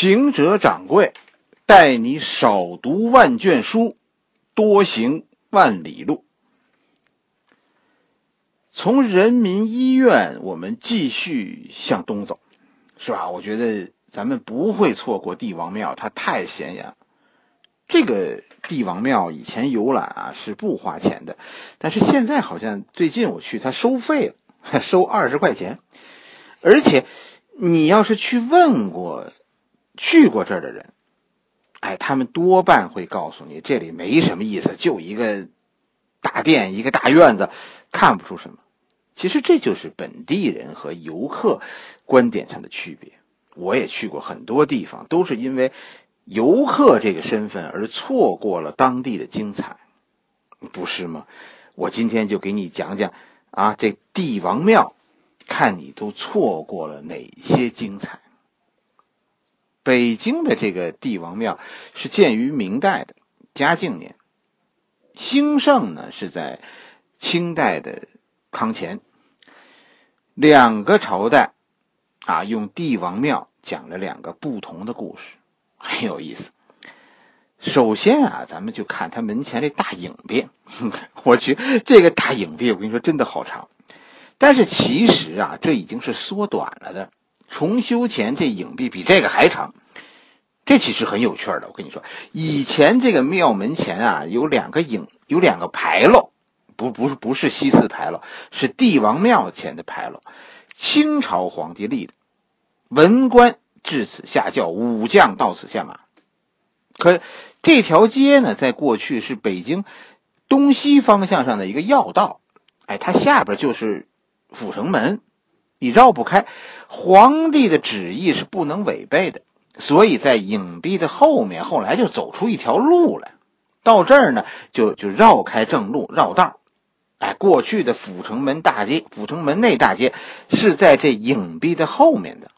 行者掌柜，带你少读万卷书，多行万里路。从人民医院，我们继续向东走，是吧？我觉得咱们不会错过帝王庙，它太显眼。这个帝王庙以前游览啊是不花钱的，但是现在好像最近我去，它收费了，收二十块钱。而且你要是去问过去过这儿的人，哎，他们多半会告诉你，这里没什么意思，就一个大殿，一个大院子，看不出什么。其实这就是本地人和游客观点上的区别。我也去过很多地方，都是因为。游客这个身份而错过了当地的精彩，不是吗？我今天就给你讲讲啊，这帝王庙，看你都错过了哪些精彩。北京的这个帝王庙是建于明代的嘉靖年，兴盛呢是在清代的康乾，两个朝代啊，用帝王庙讲了两个不同的故事。很有意思。首先啊，咱们就看他门前这大影壁。我去，这个大影壁，我跟你说，真的好长。但是其实啊，这已经是缩短了的。重修前这影壁比这个还长。这其实很有趣的。我跟你说，以前这个庙门前啊，有两个影，有两个牌楼，不，不是，不是西四牌楼，是帝王庙前的牌楼。清朝皇帝立的，文官。至此下轿，武将到此下马。可这条街呢，在过去是北京东西方向上的一个要道，哎，它下边就是阜成门，你绕不开。皇帝的旨意是不能违背的，所以在影壁的后面，后来就走出一条路来。到这儿呢，就就绕开正路，绕道。哎，过去的阜成门大街、阜成门内大街是在这影壁的后面的。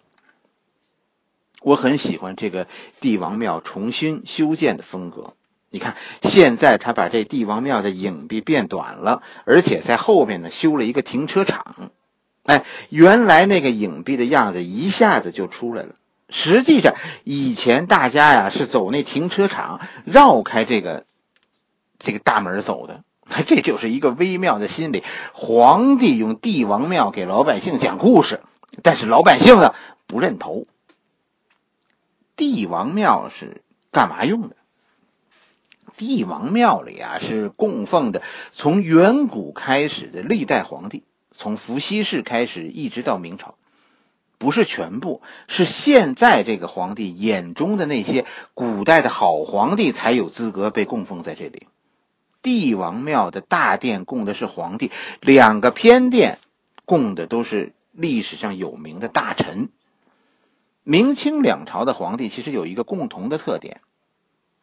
我很喜欢这个帝王庙重新修建的风格。你看，现在他把这帝王庙的影壁变短了，而且在后面呢修了一个停车场。哎，原来那个影壁的样子一下子就出来了。实际上，以前大家呀是走那停车场，绕开这个这个大门走的。这就是一个微妙的心理。皇帝用帝王庙给老百姓讲故事，但是老百姓呢不认头。帝王庙是干嘛用的？帝王庙里啊，是供奉的从远古开始的历代皇帝，从伏羲氏开始一直到明朝，不是全部，是现在这个皇帝眼中的那些古代的好皇帝才有资格被供奉在这里。帝王庙的大殿供的是皇帝，两个偏殿供的都是历史上有名的大臣。明清两朝的皇帝其实有一个共同的特点，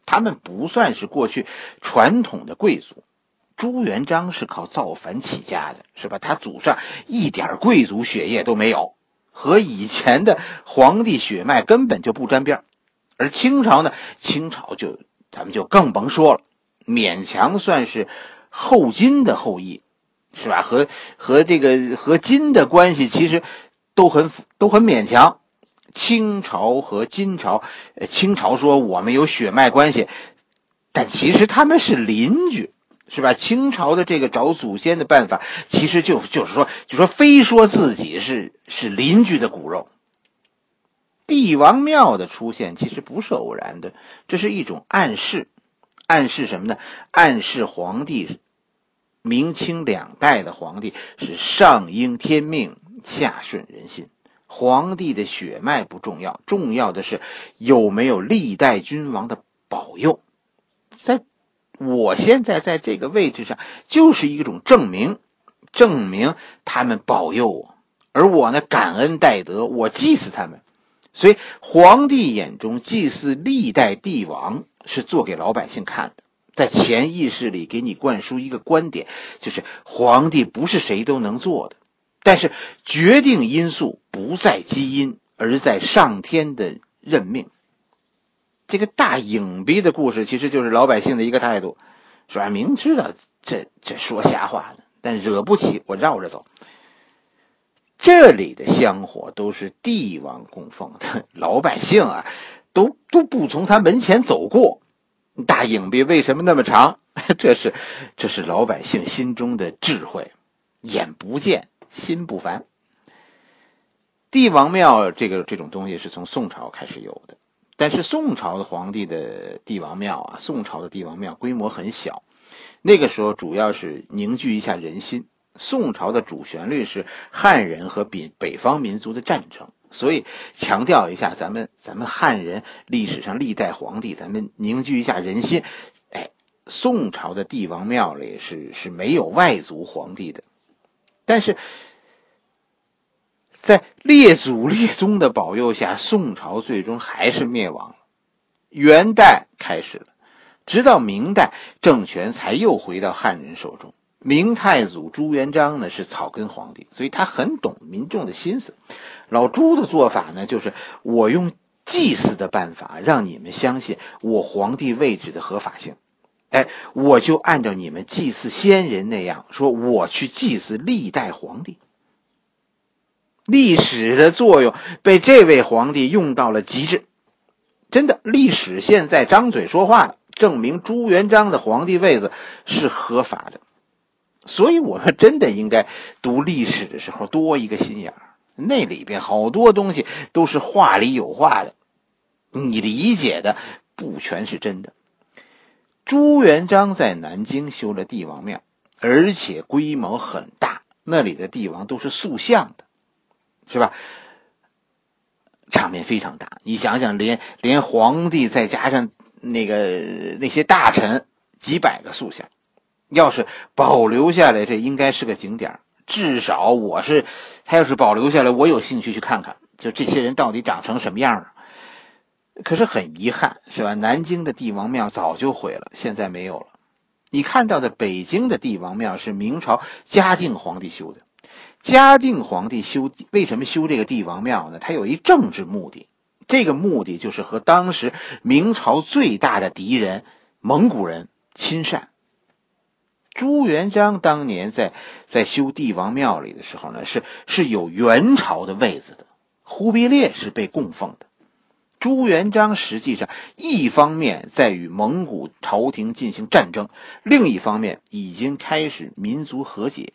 他们不算是过去传统的贵族。朱元璋是靠造反起家的，是吧？他祖上一点贵族血液都没有，和以前的皇帝血脉根本就不沾边而清朝呢，清朝就咱们就更甭说了，勉强算是后金的后裔，是吧？和和这个和金的关系其实都很都很勉强。清朝和金朝，清朝说我们有血脉关系，但其实他们是邻居，是吧？清朝的这个找祖先的办法，其实就就是说，就说非说自己是是邻居的骨肉。帝王庙的出现其实不是偶然的，这是一种暗示，暗示什么呢？暗示皇帝，明清两代的皇帝是上应天命，下顺人心。皇帝的血脉不重要，重要的是有没有历代君王的保佑。在我现在在这个位置上，就是一种证明，证明他们保佑我，而我呢，感恩戴德，我祭祀他们。所以，皇帝眼中祭祀历代帝王是做给老百姓看的，在潜意识里给你灌输一个观点，就是皇帝不是谁都能做的。但是决定因素不在基因，而在上天的任命。这个大影壁的故事，其实就是老百姓的一个态度，是吧？明知道这这说瞎话呢，但惹不起，我绕着走。这里的香火都是帝王供奉的，老百姓啊，都都不从他门前走过。大影壁为什么那么长？这是这是老百姓心中的智慧，眼不见心不烦。帝王庙这个这种东西是从宋朝开始有的，但是宋朝的皇帝的帝王庙啊，宋朝的帝王庙规模很小，那个时候主要是凝聚一下人心。宋朝的主旋律是汉人和北北方民族的战争，所以强调一下咱们咱们汉人历史上历代皇帝，咱们凝聚一下人心。哎，宋朝的帝王庙里是是没有外族皇帝的，但是。在列祖列宗的保佑下，宋朝最终还是灭亡了。元代开始了，直到明代，政权才又回到汉人手中。明太祖朱元璋呢是草根皇帝，所以他很懂民众的心思。老朱的做法呢，就是我用祭祀的办法让你们相信我皇帝位置的合法性。哎，我就按照你们祭祀先人那样说，我去祭祀历代皇帝。历史的作用被这位皇帝用到了极致，真的，历史现在张嘴说话了，证明朱元璋的皇帝位子是合法的。所以，我们真的应该读历史的时候多一个心眼，那里边好多东西都是话里有话的，你理解的不全是真的。朱元璋在南京修了帝王庙，而且规模很大，那里的帝王都是塑像的。是吧？场面非常大，你想想，连连皇帝再加上那个那些大臣，几百个塑像，要是保留下来，这应该是个景点至少我是，他要是保留下来，我有兴趣去看看，就这些人到底长成什么样了。可是很遗憾，是吧？南京的帝王庙早就毁了，现在没有了。你看到的北京的帝王庙是明朝嘉靖皇帝修的。嘉靖皇帝修为什么修这个帝王庙呢？他有一政治目的，这个目的就是和当时明朝最大的敌人蒙古人亲善。朱元璋当年在在修帝王庙里的时候呢，是是有元朝的位子的，忽必烈是被供奉的。朱元璋实际上一方面在与蒙古朝廷进行战争，另一方面已经开始民族和解。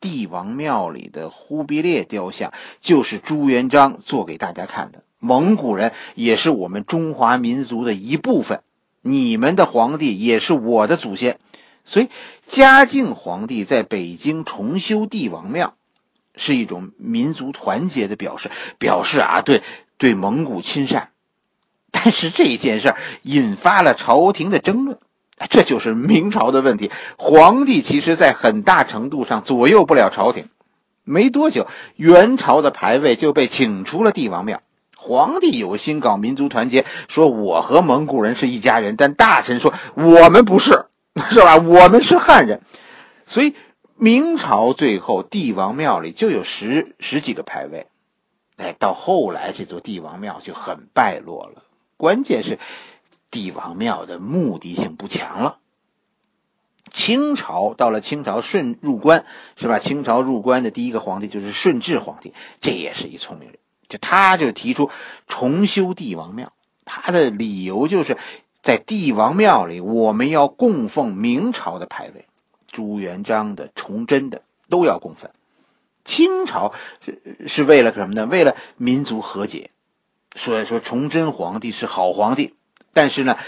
帝王庙里的忽必烈雕像就是朱元璋做给大家看的。蒙古人也是我们中华民族的一部分，你们的皇帝也是我的祖先，所以嘉靖皇帝在北京重修帝王庙，是一种民族团结的表示，表示啊，对对蒙古亲善。但是这件事引发了朝廷的争论。这就是明朝的问题，皇帝其实在很大程度上左右不了朝廷。没多久，元朝的牌位就被请出了帝王庙。皇帝有心搞民族团结，说我和蒙古人是一家人，但大臣说我们不是，是吧？我们是汉人。所以明朝最后帝王庙里就有十十几个牌位。哎，到后来这座帝王庙就很败落了。关键是。帝王庙的目的性不强了。清朝到了清朝顺入关是吧？清朝入关的第一个皇帝就是顺治皇帝，这也是一聪明人。就他就提出重修帝王庙，他的理由就是在帝王庙里我们要供奉明朝的牌位，朱元璋的、崇祯的都要供奉。清朝是是为了什么呢？为了民族和解。所以说崇祯皇帝是好皇帝。但是呢，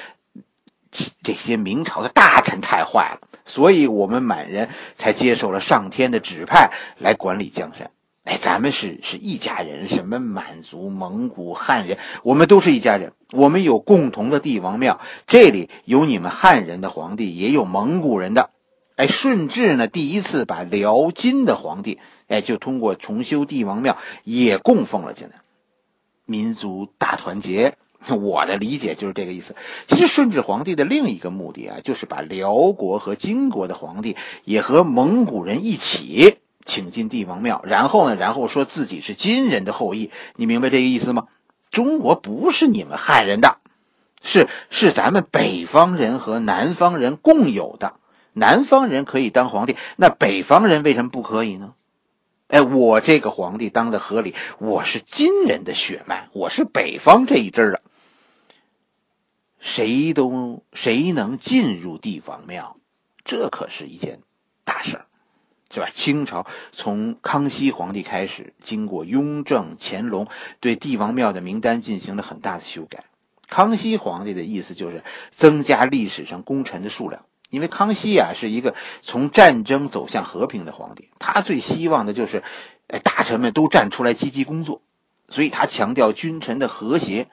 这些明朝的大臣太坏了，所以我们满人才接受了上天的指派来管理江山。哎，咱们是是一家人，什么满族、蒙古、汉人，我们都是一家人。我们有共同的帝王庙，这里有你们汉人的皇帝，也有蒙古人的。哎，顺治呢，第一次把辽金的皇帝，哎，就通过重修帝王庙也供奉了进来，民族大团结。我的理解就是这个意思。其实顺治皇帝的另一个目的啊，就是把辽国和金国的皇帝也和蒙古人一起请进帝王庙，然后呢，然后说自己是金人的后裔。你明白这个意思吗？中国不是你们汉人的，是是咱们北方人和南方人共有的。南方人可以当皇帝，那北方人为什么不可以呢？哎，我这个皇帝当的合理，我是金人的血脉，我是北方这一支的。谁都谁能进入帝王庙，这可是一件大事儿，是吧？清朝从康熙皇帝开始，经过雍正、乾隆，对帝王庙的名单进行了很大的修改。康熙皇帝的意思就是增加历史上功臣的数量，因为康熙啊是一个从战争走向和平的皇帝，他最希望的就是，哎，大臣们都站出来积极工作，所以他强调君臣的和谐。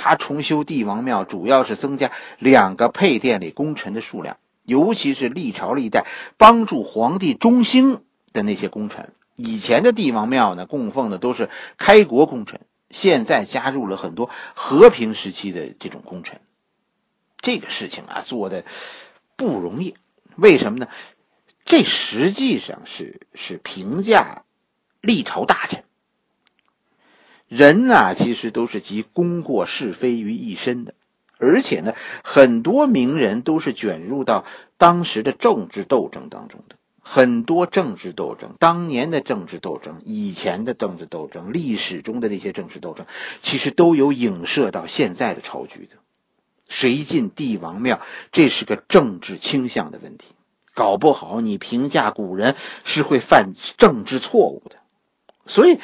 他重修帝王庙，主要是增加两个配殿里功臣的数量，尤其是历朝历代帮助皇帝中兴的那些功臣。以前的帝王庙呢，供奉的都是开国功臣，现在加入了很多和平时期的这种功臣。这个事情啊，做的不容易。为什么呢？这实际上是是评价历朝大臣。人呐，其实都是集功过是非于一身的，而且呢，很多名人都是卷入到当时的政治斗争当中的。很多政治斗争，当年的政治斗争，以前的政治斗争，历史中的那些政治斗争，其实都有影射到现在的朝局的。谁进帝王庙，这是个政治倾向的问题，搞不好你评价古人是会犯政治错误的，所以。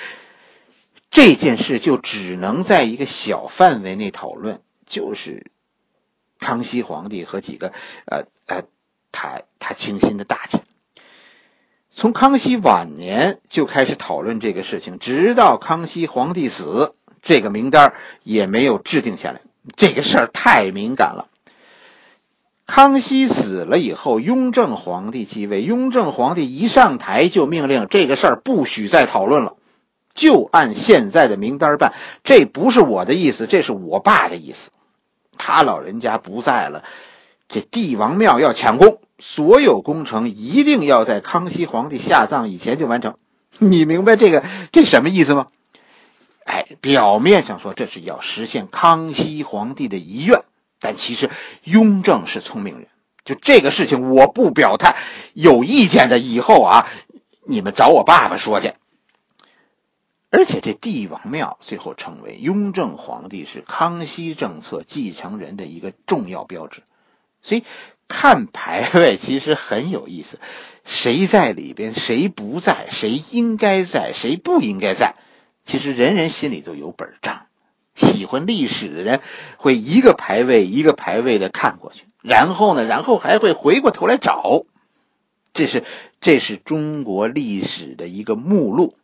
这件事就只能在一个小范围内讨论，就是康熙皇帝和几个呃呃他他倾心的大臣。从康熙晚年就开始讨论这个事情，直到康熙皇帝死，这个名单也没有制定下来。这个事儿太敏感了。康熙死了以后，雍正皇帝继位，雍正皇帝一上台就命令这个事儿不许再讨论了。就按现在的名单办，这不是我的意思，这是我爸的意思。他老人家不在了，这帝王庙要抢功，所有工程一定要在康熙皇帝下葬以前就完成。你明白这个这什么意思吗？哎，表面上说这是要实现康熙皇帝的遗愿，但其实雍正是聪明人，就这个事情我不表态，有意见的以后啊，你们找我爸爸说去。而且这帝王庙最后成为雍正皇帝是康熙政策继承人的一个重要标志，所以看牌位其实很有意思，谁在里边，谁不在，谁应该在，谁不应该在，其实人人心里都有本账。喜欢历史的人会一个牌位一个牌位的看过去，然后呢，然后还会回过头来找，这是这是中国历史的一个目录。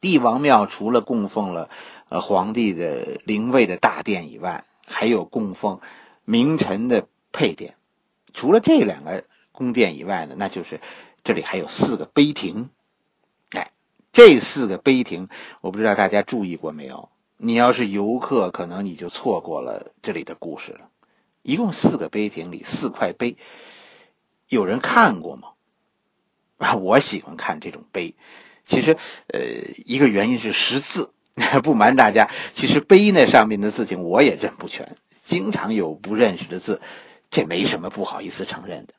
帝王庙除了供奉了，呃，皇帝的灵位的大殿以外，还有供奉名臣的配殿。除了这两个宫殿以外呢，那就是这里还有四个碑亭。哎，这四个碑亭，我不知道大家注意过没有？你要是游客，可能你就错过了这里的故事了。一共四个碑亭里四块碑，有人看过吗？啊，我喜欢看这种碑。其实，呃，一个原因是识字。不瞒大家，其实碑那上面的字情我也认不全，经常有不认识的字，这没什么不好意思承认的。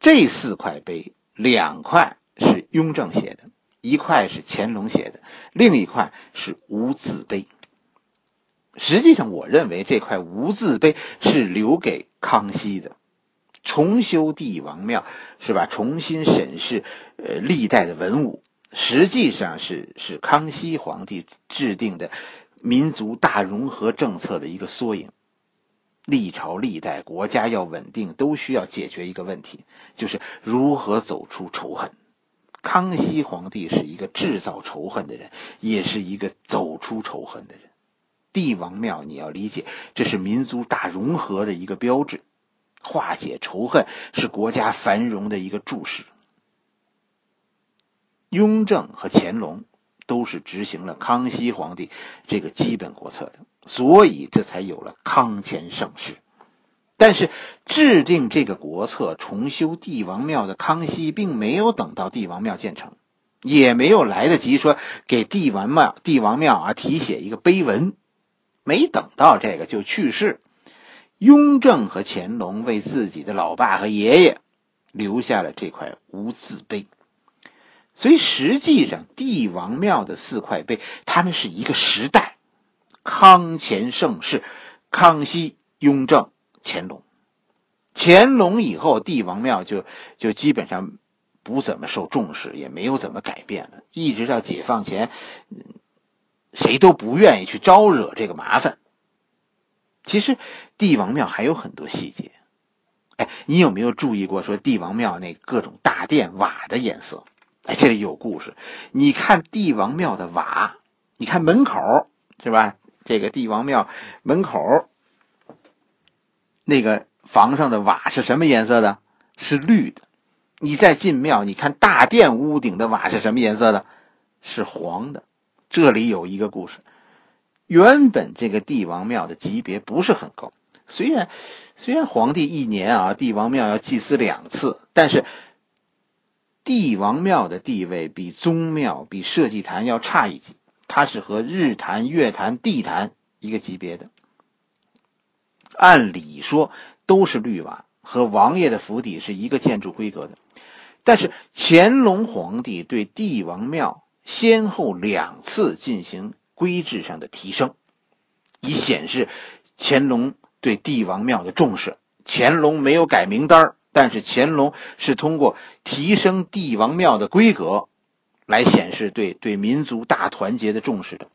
这四块碑，两块是雍正写的，一块是乾隆写的，另一块是无字碑。实际上，我认为这块无字碑是留给康熙的，重修帝王庙是吧？重新审视呃历代的文物。实际上是是康熙皇帝制定的民族大融合政策的一个缩影。历朝历代国家要稳定，都需要解决一个问题，就是如何走出仇恨。康熙皇帝是一个制造仇恨的人，也是一个走出仇恨的人。帝王庙你要理解，这是民族大融合的一个标志，化解仇恨是国家繁荣的一个注释。雍正和乾隆都是执行了康熙皇帝这个基本国策的，所以这才有了康乾盛世。但是，制定这个国策、重修帝王庙的康熙，并没有等到帝王庙建成，也没有来得及说给帝王庙、帝王庙啊题写一个碑文，没等到这个就去世。雍正和乾隆为自己的老爸和爷爷留下了这块无字碑。所以实际上，帝王庙的四块碑，他们是一个时代，康乾盛世，康熙、雍正、乾隆。乾隆以后，帝王庙就就基本上不怎么受重视，也没有怎么改变了。一直到解放前，谁都不愿意去招惹这个麻烦。其实，帝王庙还有很多细节。哎，你有没有注意过？说帝王庙那各种大殿瓦的颜色？哎，这里有故事。你看帝王庙的瓦，你看门口是吧？这个帝王庙门口那个。房上的瓦是什么颜色的？是绿的。你再进庙，你看大殿屋顶的瓦是什么颜色的？是黄的。这里有一个故事。原本这个帝王庙的级别不是很高，虽然虽然皇帝一年啊帝王庙要祭祀两次，但是帝王庙的地位比宗庙、比社稷坛要差一级，它是和日坛、月坛、地坛一个级别的。按理说。都是绿瓦，和王爷的府邸是一个建筑规格的。但是乾隆皇帝对帝王庙先后两次进行规制上的提升，以显示乾隆对帝王庙的重视。乾隆没有改名单但是乾隆是通过提升帝王庙的规格，来显示对对民族大团结的重视的。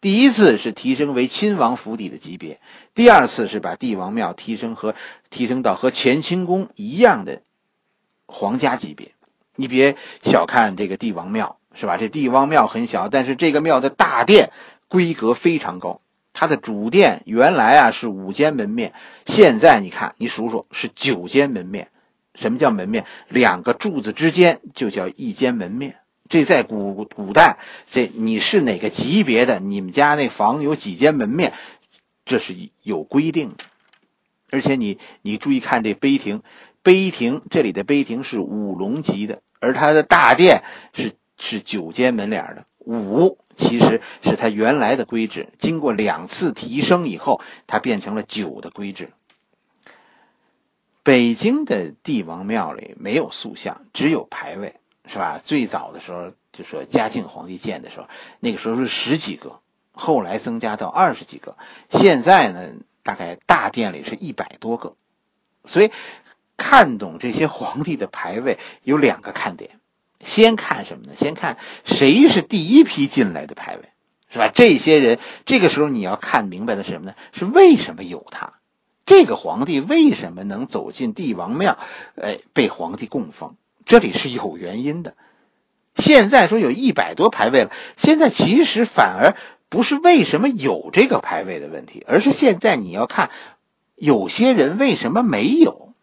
第一次是提升为亲王府邸的级别，第二次是把帝王庙提升和提升到和乾清宫一样的皇家级别。你别小看这个帝王庙，是吧？这帝王庙很小，但是这个庙的大殿规格非常高。它的主殿原来啊是五间门面，现在你看，你数数是九间门面。什么叫门面？两个柱子之间就叫一间门面。这在古古代，这你是哪个级别的？你们家那房有几间门面？这是有规定的。而且你你注意看这碑亭，碑亭这里的碑亭是五龙级的，而它的大殿是是九间门脸的。五其实是它原来的规制，经过两次提升以后，它变成了九的规制。北京的帝王庙里没有塑像，只有牌位。是吧？最早的时候就说嘉靖皇帝建的时候，那个时候是十几个，后来增加到二十几个，现在呢，大概大殿里是一百多个。所以，看懂这些皇帝的牌位有两个看点：先看什么呢？先看谁是第一批进来的牌位，是吧？这些人这个时候你要看明白的是什么呢？是为什么有他？这个皇帝为什么能走进帝王庙？哎，被皇帝供奉。这里是有原因的。现在说有一百多排位了，现在其实反而不是为什么有这个排位的问题，而是现在你要看有些人为什么没有。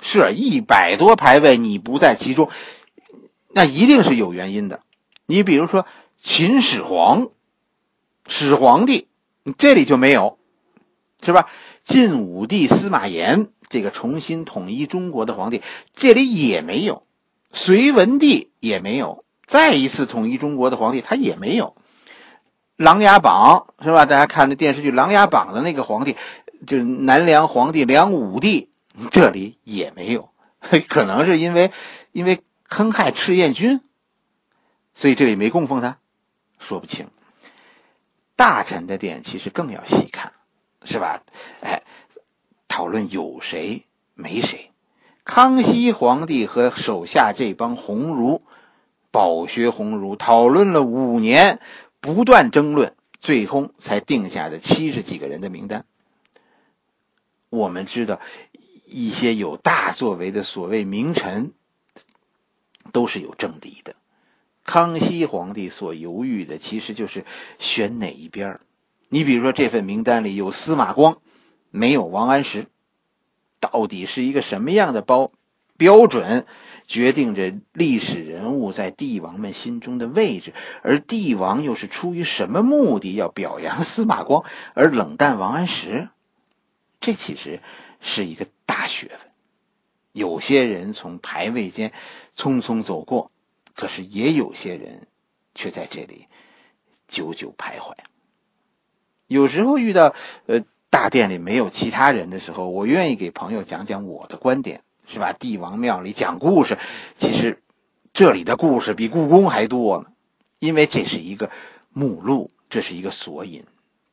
是一百多排位你不在其中，那一定是有原因的。你比如说秦始皇，始皇帝，这里就没有，是吧？晋武帝司马炎这个重新统一中国的皇帝，这里也没有。隋文帝也没有，再一次统一中国的皇帝他也没有，《琅琊榜》是吧？大家看那电视剧《琅琊榜》的那个皇帝，就是南梁皇帝梁武帝，这里也没有，可能是因为因为坑害赤焰军，所以这里没供奉他，说不清。大臣的殿其实更要细看，是吧？哎，讨论有谁没谁。康熙皇帝和手下这帮鸿儒，饱学鸿儒，讨论了五年，不断争论，最终才定下的七十几个人的名单。我们知道，一些有大作为的所谓名臣，都是有政敌的。康熙皇帝所犹豫的，其实就是选哪一边你比如说，这份名单里有司马光，没有王安石。到底是一个什么样的包标准，决定着历史人物在帝王们心中的位置？而帝王又是出于什么目的要表扬司马光而冷淡王安石？这其实是一个大学问。有些人从排位间匆匆走过，可是也有些人却在这里久久徘徊。有时候遇到呃。大殿里没有其他人的时候，我愿意给朋友讲讲我的观点，是吧？帝王庙里讲故事，其实这里的故事比故宫还多呢，因为这是一个目录，这是一个索引，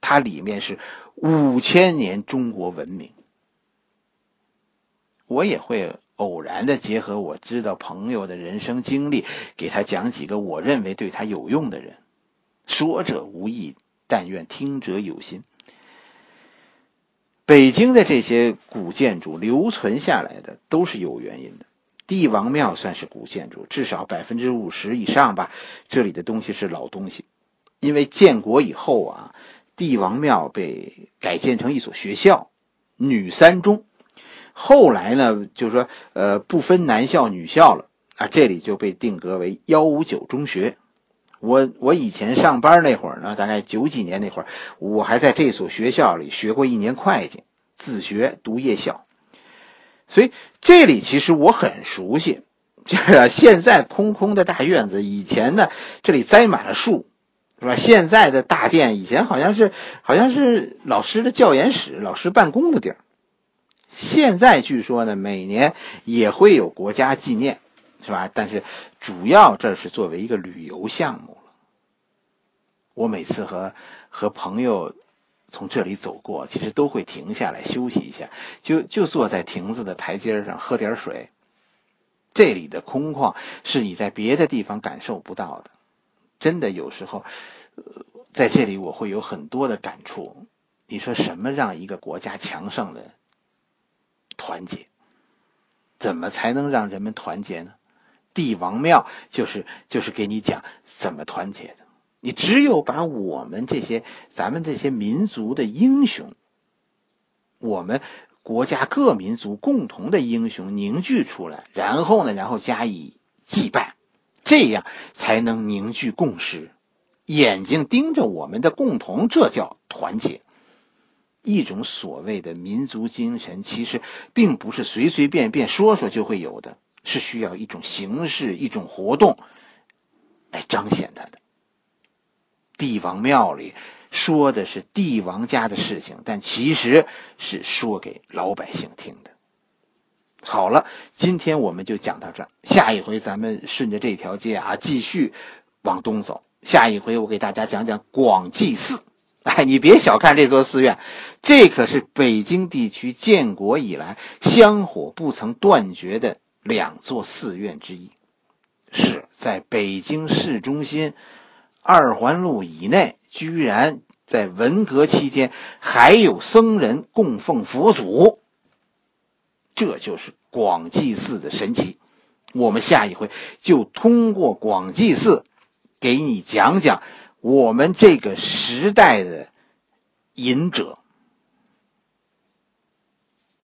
它里面是五千年中国文明。我也会偶然的结合我知道朋友的人生经历，给他讲几个我认为对他有用的人。说者无意，但愿听者有心。北京的这些古建筑留存下来的都是有原因的。帝王庙算是古建筑，至少百分之五十以上吧。这里的东西是老东西，因为建国以后啊，帝王庙被改建成一所学校——女三中。后来呢，就是说，呃，不分男校女校了啊，这里就被定格为幺五九中学。我我以前上班那会儿呢，大概九几年那会儿，我还在这所学校里学过一年会计，自学读夜校，所以这里其实我很熟悉。这现在空空的大院子，以前呢这里栽满了树，是吧？现在的大殿以前好像是好像是老师的教研室、老师办公的地儿。现在据说呢，每年也会有国家纪念，是吧？但是主要这是作为一个旅游项目了。我每次和和朋友从这里走过，其实都会停下来休息一下，就就坐在亭子的台阶上喝点水。这里的空旷是你在别的地方感受不到的，真的有时候，在这里我会有很多的感触。你说什么让一个国家强盛的？团结，怎么才能让人们团结呢？帝王庙就是就是给你讲怎么团结的。你只有把我们这些咱们这些民族的英雄，我们国家各民族共同的英雄凝聚出来，然后呢，然后加以祭拜，这样才能凝聚共识。眼睛盯着我们的共同，这叫团结。一种所谓的民族精神，其实并不是随随便便说说就会有的，是需要一种形式、一种活动来彰显它的。帝王庙里说的是帝王家的事情，但其实是说给老百姓听的。好了，今天我们就讲到这儿，下一回咱们顺着这条街啊继续往东走。下一回我给大家讲讲广济寺。哎，你别小看这座寺院，这可是北京地区建国以来香火不曾断绝的两座寺院之一，是在北京市中心二环路以内，居然在文革期间还有僧人供奉佛祖，这就是广济寺的神奇。我们下一回就通过广济寺，给你讲讲。我们这个时代的隐者。